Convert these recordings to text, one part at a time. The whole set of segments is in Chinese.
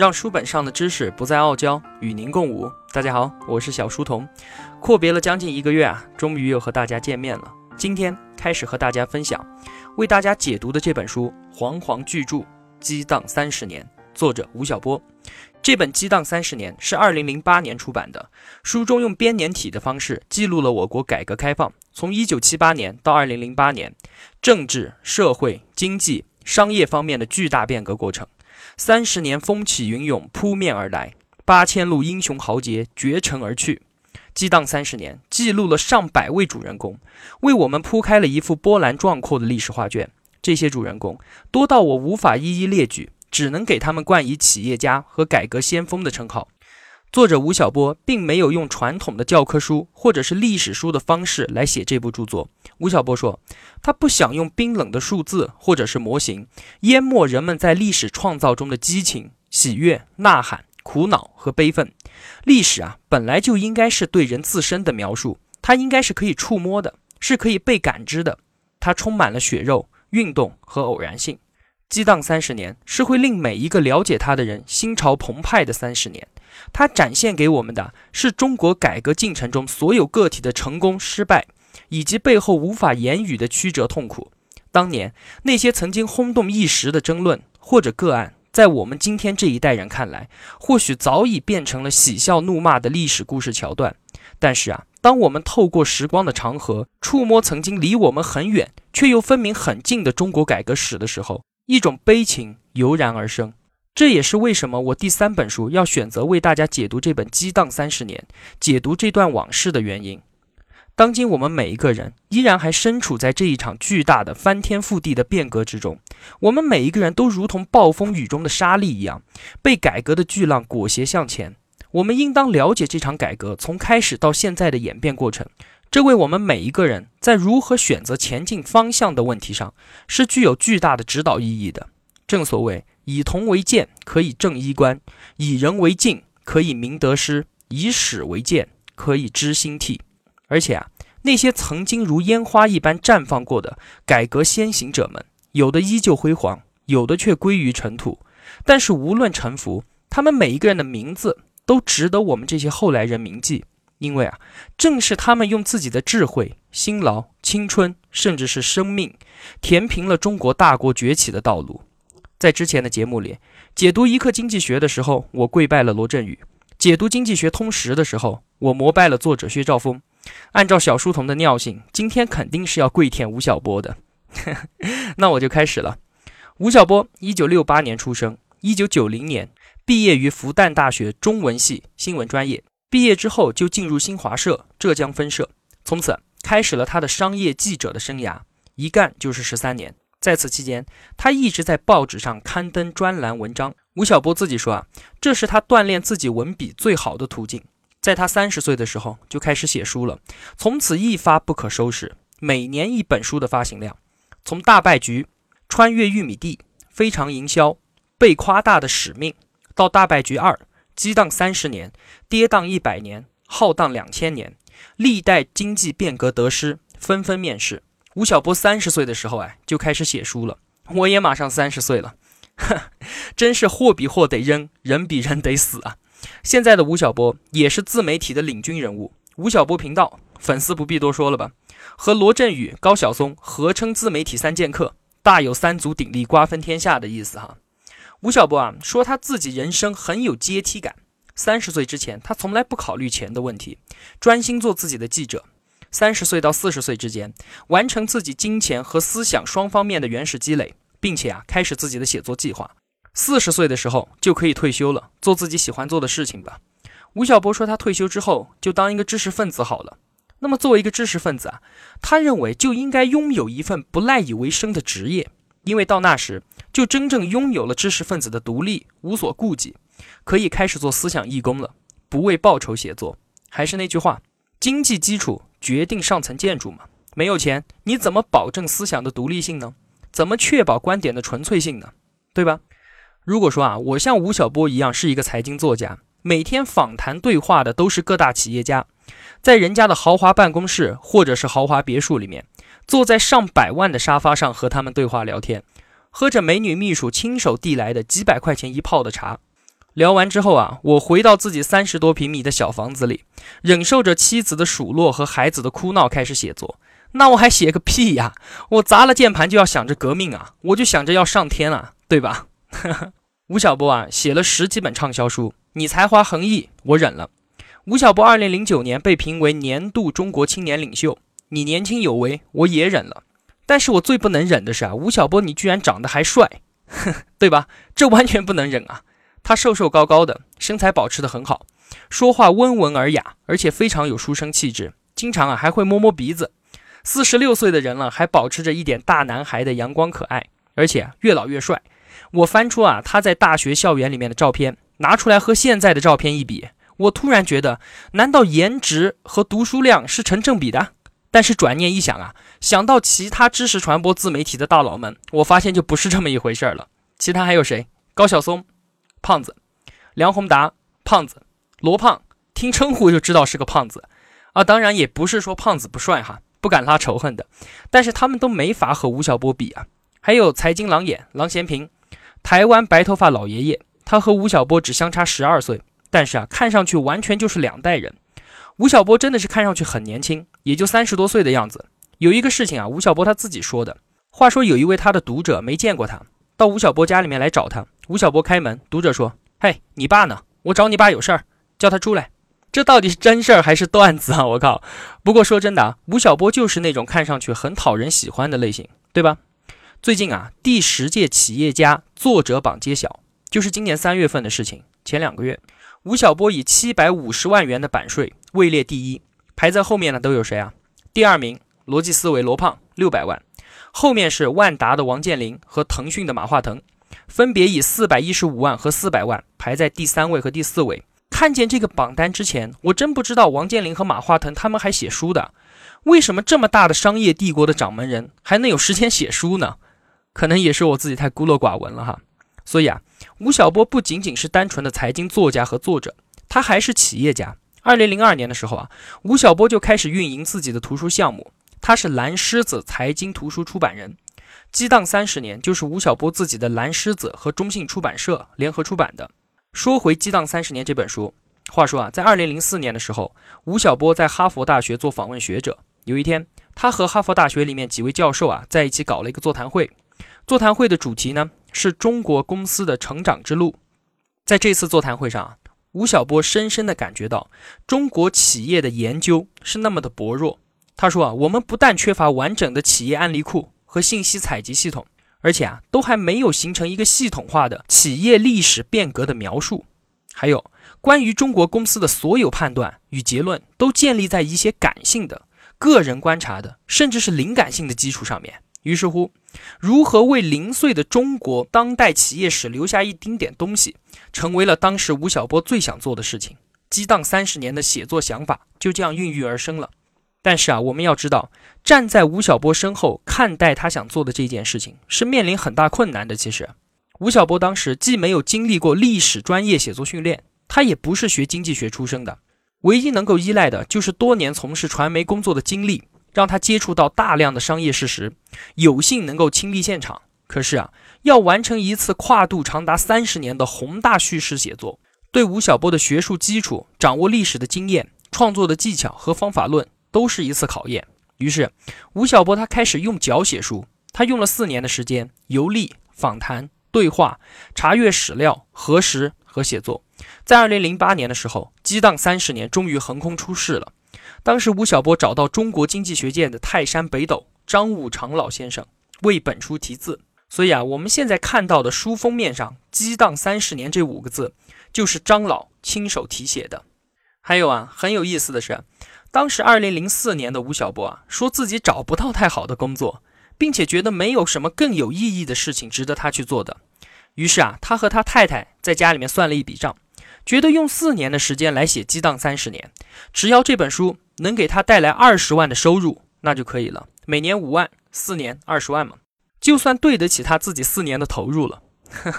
让书本上的知识不再傲娇，与您共舞。大家好，我是小书童。阔别了将近一个月啊，终于又和大家见面了。今天开始和大家分享，为大家解读的这本书《煌煌巨著：激荡三十年》，作者吴晓波。这本《激荡三十年》是二零零八年出版的，书中用编年体的方式记录了我国改革开放从一九七八年到二零零八年政治、社会、经济、商业方面的巨大变革过程。三十年风起云涌扑面而来，八千路英雄豪杰绝尘而去，激荡三十年，记录了上百位主人公，为我们铺开了一幅波澜壮阔的历史画卷。这些主人公多到我无法一一列举，只能给他们冠以企业家和改革先锋的称号。作者吴晓波并没有用传统的教科书或者是历史书的方式来写这部著作。吴晓波说，他不想用冰冷的数字或者是模型淹没人们在历史创造中的激情、喜悦、呐喊、苦恼和悲愤。历史啊，本来就应该是对人自身的描述，它应该是可以触摸的，是可以被感知的。它充满了血肉、运动和偶然性。激荡三十年是会令每一个了解它的人心潮澎湃的三十年。它展现给我们的是中国改革进程中所有个体的成功、失败，以及背后无法言语的曲折痛苦。当年那些曾经轰动一时的争论或者个案，在我们今天这一代人看来，或许早已变成了喜笑怒骂的历史故事桥段。但是啊，当我们透过时光的长河，触摸曾经离我们很远却又分明很近的中国改革史的时候，一种悲情油然而生。这也是为什么我第三本书要选择为大家解读这本《激荡三十年》，解读这段往事的原因。当今我们每一个人依然还身处在这一场巨大的翻天覆地的变革之中，我们每一个人都如同暴风雨中的沙粒一样，被改革的巨浪裹挟向前。我们应当了解这场改革从开始到现在的演变过程，这为我们每一个人在如何选择前进方向的问题上是具有巨大的指导意义的。正所谓。以铜为鉴，可以正衣冠；以人为镜，可以明得失；以史为鉴，可以知兴替。而且啊，那些曾经如烟花一般绽放过的改革先行者们，有的依旧辉煌，有的却归于尘土。但是无论沉浮，他们每一个人的名字都值得我们这些后来人铭记，因为啊，正是他们用自己的智慧、辛劳、青春，甚至是生命，填平了中国大国崛起的道路。在之前的节目里，解读一课经济学的时候，我跪拜了罗振宇；解读经济学通识的时候，我膜拜了作者薛兆丰。按照小书童的尿性，今天肯定是要跪舔吴晓波的。那我就开始了。吴晓波，一九六八年出生，一九九零年毕业于复旦大学中文系新闻专业。毕业之后就进入新华社浙江分社，从此开始了他的商业记者的生涯，一干就是十三年。在此期间，他一直在报纸上刊登专栏文章。吴晓波自己说啊，这是他锻炼自己文笔最好的途径。在他三十岁的时候就开始写书了，从此一发不可收拾，每年一本书的发行量。从大败局、穿越玉米地、非常营销、被夸大的使命，到大败局二、激荡三十年、跌宕一百年、浩荡两千年，历代经济变革得失纷纷面世。吴晓波三十岁的时候，哎，就开始写书了。我也马上三十岁了，真是货比货得扔，人比人得死啊！现在的吴晓波也是自媒体的领军人物，吴晓波频道粉丝不必多说了吧？和罗振宇、高晓松合称自媒体三剑客，大有三足鼎立瓜分天下的意思哈。吴晓波啊，说他自己人生很有阶梯感。三十岁之前，他从来不考虑钱的问题，专心做自己的记者。三十岁到四十岁之间，完成自己金钱和思想双方面的原始积累，并且啊，开始自己的写作计划。四十岁的时候就可以退休了，做自己喜欢做的事情吧。吴晓波说，他退休之后就当一个知识分子好了。那么，作为一个知识分子啊，他认为就应该拥有一份不赖以为生的职业，因为到那时就真正拥有了知识分子的独立，无所顾忌，可以开始做思想义工了，不为报酬写作。还是那句话，经济基础。决定上层建筑嘛？没有钱，你怎么保证思想的独立性呢？怎么确保观点的纯粹性呢？对吧？如果说啊，我像吴晓波一样是一个财经作家，每天访谈对话的都是各大企业家，在人家的豪华办公室或者是豪华别墅里面，坐在上百万的沙发上和他们对话聊天，喝着美女秘书亲手递来的几百块钱一泡的茶，聊完之后啊，我回到自己三十多平米的小房子里，忍受着妻子的数落和孩子的哭闹，开始写作。那我还写个屁呀！我砸了键盘就要想着革命啊，我就想着要上天啊，对吧？吴晓波啊，写了十几本畅销书，你才华横溢，我忍了。吴晓波二零零九年被评为年度中国青年领袖，你年轻有为，我也忍了。但是我最不能忍的是啊，吴晓波你居然长得还帅，对吧？这完全不能忍啊！他瘦瘦高高的，身材保持得很好，说话温文尔雅，而且非常有书生气质，经常啊还会摸摸鼻子。四十六岁的人了，还保持着一点大男孩的阳光可爱，而且越老越帅。我翻出啊他在大学校园里面的照片，拿出来和现在的照片一比，我突然觉得，难道颜值和读书量是成正比的？但是转念一想啊，想到其他知识传播自媒体的大佬们，我发现就不是这么一回事了。其他还有谁？高晓松，胖子；梁宏达，胖子；罗胖，听称呼就知道是个胖子啊。当然也不是说胖子不帅哈。不敢拉仇恨的，但是他们都没法和吴晓波比啊。还有财经狼眼郎咸平，台湾白头发老爷爷，他和吴晓波只相差十二岁，但是啊，看上去完全就是两代人。吴晓波真的是看上去很年轻，也就三十多岁的样子。有一个事情啊，吴晓波他自己说的，话说有一位他的读者没见过他，到吴晓波家里面来找他，吴晓波开门，读者说：“嘿，你爸呢？我找你爸有事儿，叫他出来。”这到底是真事儿还是段子啊？我靠！不过说真的啊，吴晓波就是那种看上去很讨人喜欢的类型，对吧？最近啊，第十届企业家作者榜揭晓，就是今年三月份的事情。前两个月，吴晓波以七百五十万元的版税位列第一，排在后面的都有谁啊？第二名逻辑思维罗胖六百万，后面是万达的王健林和腾讯的马化腾，分别以四百一十五万和四百万排在第三位和第四位。看见这个榜单之前，我真不知道王健林和马化腾他们还写书的。为什么这么大的商业帝国的掌门人还能有时间写书呢？可能也是我自己太孤陋寡闻了哈。所以啊，吴晓波不仅仅是单纯的财经作家和作者，他还是企业家。二零零二年的时候啊，吴晓波就开始运营自己的图书项目，他是蓝狮子财经图书出版人。激荡三十年就是吴晓波自己的蓝狮子和中信出版社联合出版的。说回《激荡三十年》这本书，话说啊，在二零零四年的时候，吴晓波在哈佛大学做访问学者。有一天，他和哈佛大学里面几位教授啊在一起搞了一个座谈会。座谈会的主题呢是中国公司的成长之路。在这次座谈会上啊，吴晓波深深地感觉到中国企业的研究是那么的薄弱。他说啊，我们不但缺乏完整的企业案例库和信息采集系统。而且啊，都还没有形成一个系统化的企业历史变革的描述，还有关于中国公司的所有判断与结论，都建立在一些感性的、个人观察的，甚至是灵感性的基础上面。于是乎，如何为零碎的中国当代企业史留下一丁点东西，成为了当时吴晓波最想做的事情。激荡三十年的写作想法就这样孕育而生了。但是啊，我们要知道，站在吴晓波身后看待他想做的这件事情，是面临很大困难的。其实，吴晓波当时既没有经历过历史专业写作训练，他也不是学经济学出身的，唯一能够依赖的就是多年从事传媒工作的经历，让他接触到大量的商业事实，有幸能够亲历现场。可是啊，要完成一次跨度长达三十年的宏大叙事写作，对吴晓波的学术基础、掌握历史的经验、创作的技巧和方法论。都是一次考验。于是，吴晓波他开始用脚写书。他用了四年的时间，游历、访谈、对话、查阅史料、核实和写作。在二零零八年的时候，激荡三十年终于横空出世了。当时，吴晓波找到中国经济学界的泰山北斗张五常老先生为本书题字。所以啊，我们现在看到的书封面上“激荡三十年”这五个字，就是张老亲手题写的。还有啊，很有意思的是。当时，二零零四年的吴晓波啊，说自己找不到太好的工作，并且觉得没有什么更有意义的事情值得他去做的。于是啊，他和他太太在家里面算了一笔账，觉得用四年的时间来写《激荡三十年》，只要这本书能给他带来二十万的收入，那就可以了。每年五万，四年二十万嘛，就算对得起他自己四年的投入了。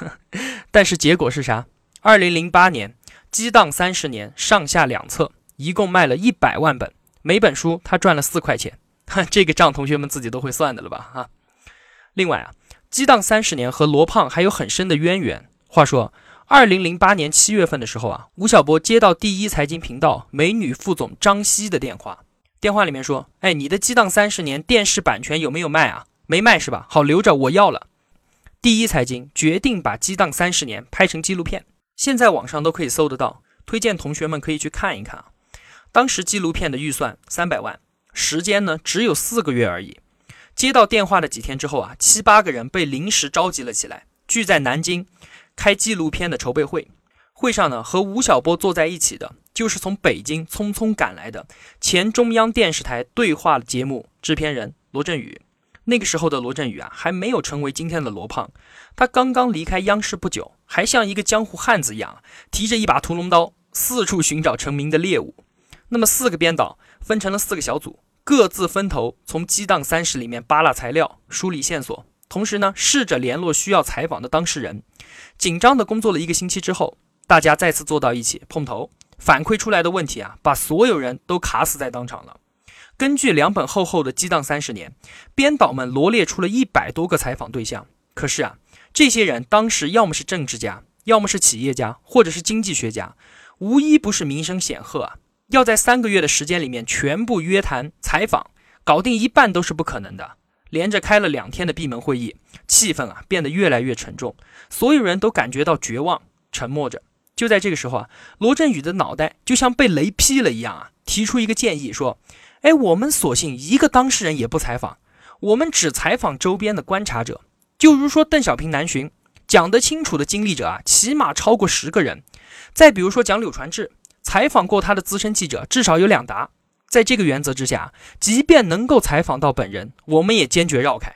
但是结果是啥？二零零八年，《激荡三十年》上下两册。一共卖了一百万本，每本书他赚了四块钱，哈，这个账同学们自己都会算的了吧？哈。另外啊，激荡三十年和罗胖还有很深的渊源。话说，二零零八年七月份的时候啊，吴晓波接到第一财经频道美女副总张希的电话，电话里面说：“哎，你的《激荡三十年》电视版权有没有卖啊？没卖是吧？好，留着，我要了。”第一财经决定把《激荡三十年》拍成纪录片，现在网上都可以搜得到，推荐同学们可以去看一看啊。当时纪录片的预算三百万，时间呢只有四个月而已。接到电话的几天之后啊，七八个人被临时召集了起来，聚在南京。开纪录片的筹备会，会上呢，和吴晓波坐在一起的，就是从北京匆匆赶来的前中央电视台对话节目制片人罗振宇。那个时候的罗振宇啊，还没有成为今天的罗胖，他刚刚离开央视不久，还像一个江湖汉子一样，提着一把屠龙刀，四处寻找成名的猎物。那么四个编导分成了四个小组，各自分头从《激荡三十》里面扒拉材料、梳理线索，同时呢，试着联络需要采访的当事人。紧张的工作了一个星期之后，大家再次坐到一起碰头，反馈出来的问题啊，把所有人都卡死在当场了。根据两本厚厚的《激荡三十年》，编导们罗列出了一百多个采访对象。可是啊，这些人当时要么是政治家，要么是企业家，或者是经济学家，无一不是名声显赫啊。要在三个月的时间里面全部约谈采访，搞定一半都是不可能的。连着开了两天的闭门会议，气氛啊变得越来越沉重，所有人都感觉到绝望，沉默着。就在这个时候啊，罗振宇的脑袋就像被雷劈了一样啊，提出一个建议说：“哎，我们索性一个当事人也不采访，我们只采访周边的观察者，就如说邓小平南巡，讲得清楚的经历者啊，起码超过十个人。再比如说讲柳传志，采访过他的资深记者至少有两达。”在这个原则之下，即便能够采访到本人，我们也坚决绕开。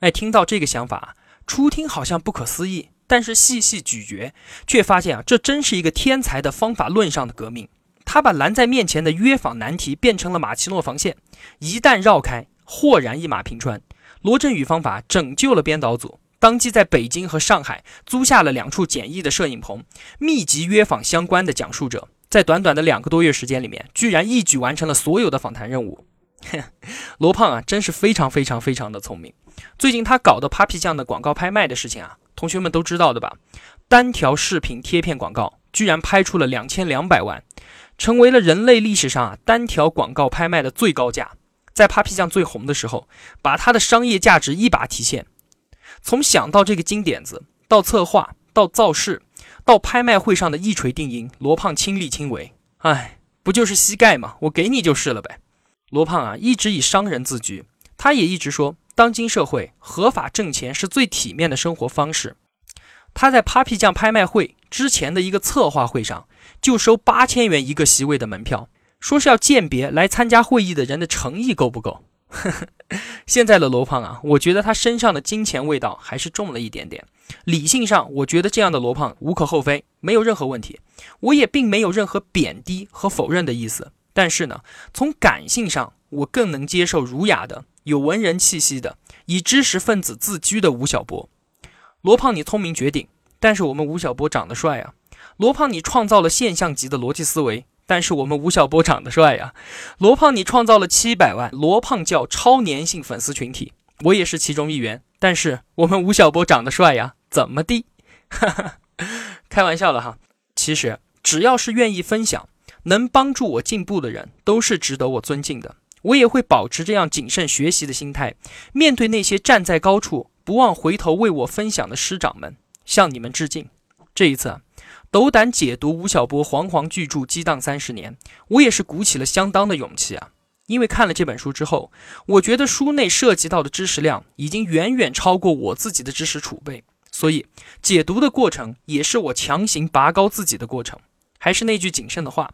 哎，听到这个想法，初听好像不可思议，但是细细咀嚼，却发现啊，这真是一个天才的方法论上的革命。他把拦在面前的约访难题变成了马奇诺防线，一旦绕开，豁然一马平川。罗振宇方法拯救了编导组，当即在北京和上海租下了两处简易的摄影棚，密集约访相关的讲述者。在短短的两个多月时间里面，居然一举完成了所有的访谈任务。罗胖啊，真是非常非常非常的聪明。最近他搞的 Papi 酱的广告拍卖的事情啊，同学们都知道的吧？单条视频贴片广告居然拍出了两千两百万，成为了人类历史上啊单条广告拍卖的最高价。在 Papi 酱最红的时候，把它的商业价值一把提现。从想到这个金点子，到策划，到造势。到拍卖会上的一锤定音，罗胖亲力亲为。哎，不就是膝盖吗？我给你就是了呗。罗胖啊，一直以商人自居，他也一直说，当今社会合法挣钱是最体面的生活方式。他在 Papi 酱拍卖会之前的一个策划会上，就收八千元一个席位的门票，说是要鉴别来参加会议的人的诚意够不够。呵 呵现在的罗胖啊，我觉得他身上的金钱味道还是重了一点点。理性上，我觉得这样的罗胖无可厚非，没有任何问题。我也并没有任何贬低和否认的意思。但是呢，从感性上，我更能接受儒雅的、有文人气息的、以知识分子自居的吴晓波。罗胖，你聪明绝顶，但是我们吴晓波长得帅啊。罗胖，你创造了现象级的逻辑思维。但是我们吴晓波长得帅呀，罗胖你创造了七百万罗胖叫超粘性粉丝群体，我也是其中一员。但是我们吴晓波长得帅呀，怎么地？开玩笑了哈。其实只要是愿意分享、能帮助我进步的人，都是值得我尊敬的。我也会保持这样谨慎学习的心态，面对那些站在高处不忘回头为我分享的师长们，向你们致敬。这一次。斗胆解读吴晓波煌煌巨著《激荡三十年》，我也是鼓起了相当的勇气啊！因为看了这本书之后，我觉得书内涉及到的知识量已经远远超过我自己的知识储备，所以解读的过程也是我强行拔高自己的过程。还是那句谨慎的话，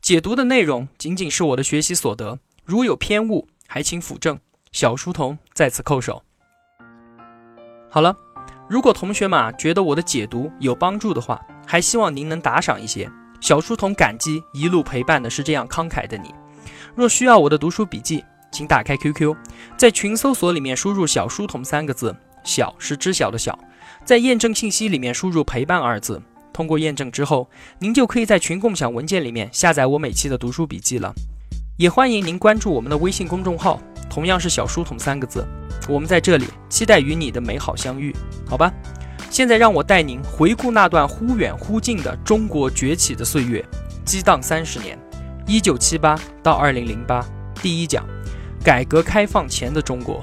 解读的内容仅仅是我的学习所得，如有偏误，还请斧正。小书童在此叩首。好了，如果同学们觉得我的解读有帮助的话，还希望您能打赏一些，小书童感激一路陪伴的是这样慷慨的你。若需要我的读书笔记，请打开 QQ，在群搜索里面输入“小书童”三个字，小是知晓的小，在验证信息里面输入“陪伴”二字。通过验证之后，您就可以在群共享文件里面下载我每期的读书笔记了。也欢迎您关注我们的微信公众号，同样是“小书童”三个字。我们在这里期待与你的美好相遇，好吧？现在让我带您回顾那段忽远忽近的中国崛起的岁月，激荡三十年，一九七八到二零零八。第一讲，改革开放前的中国。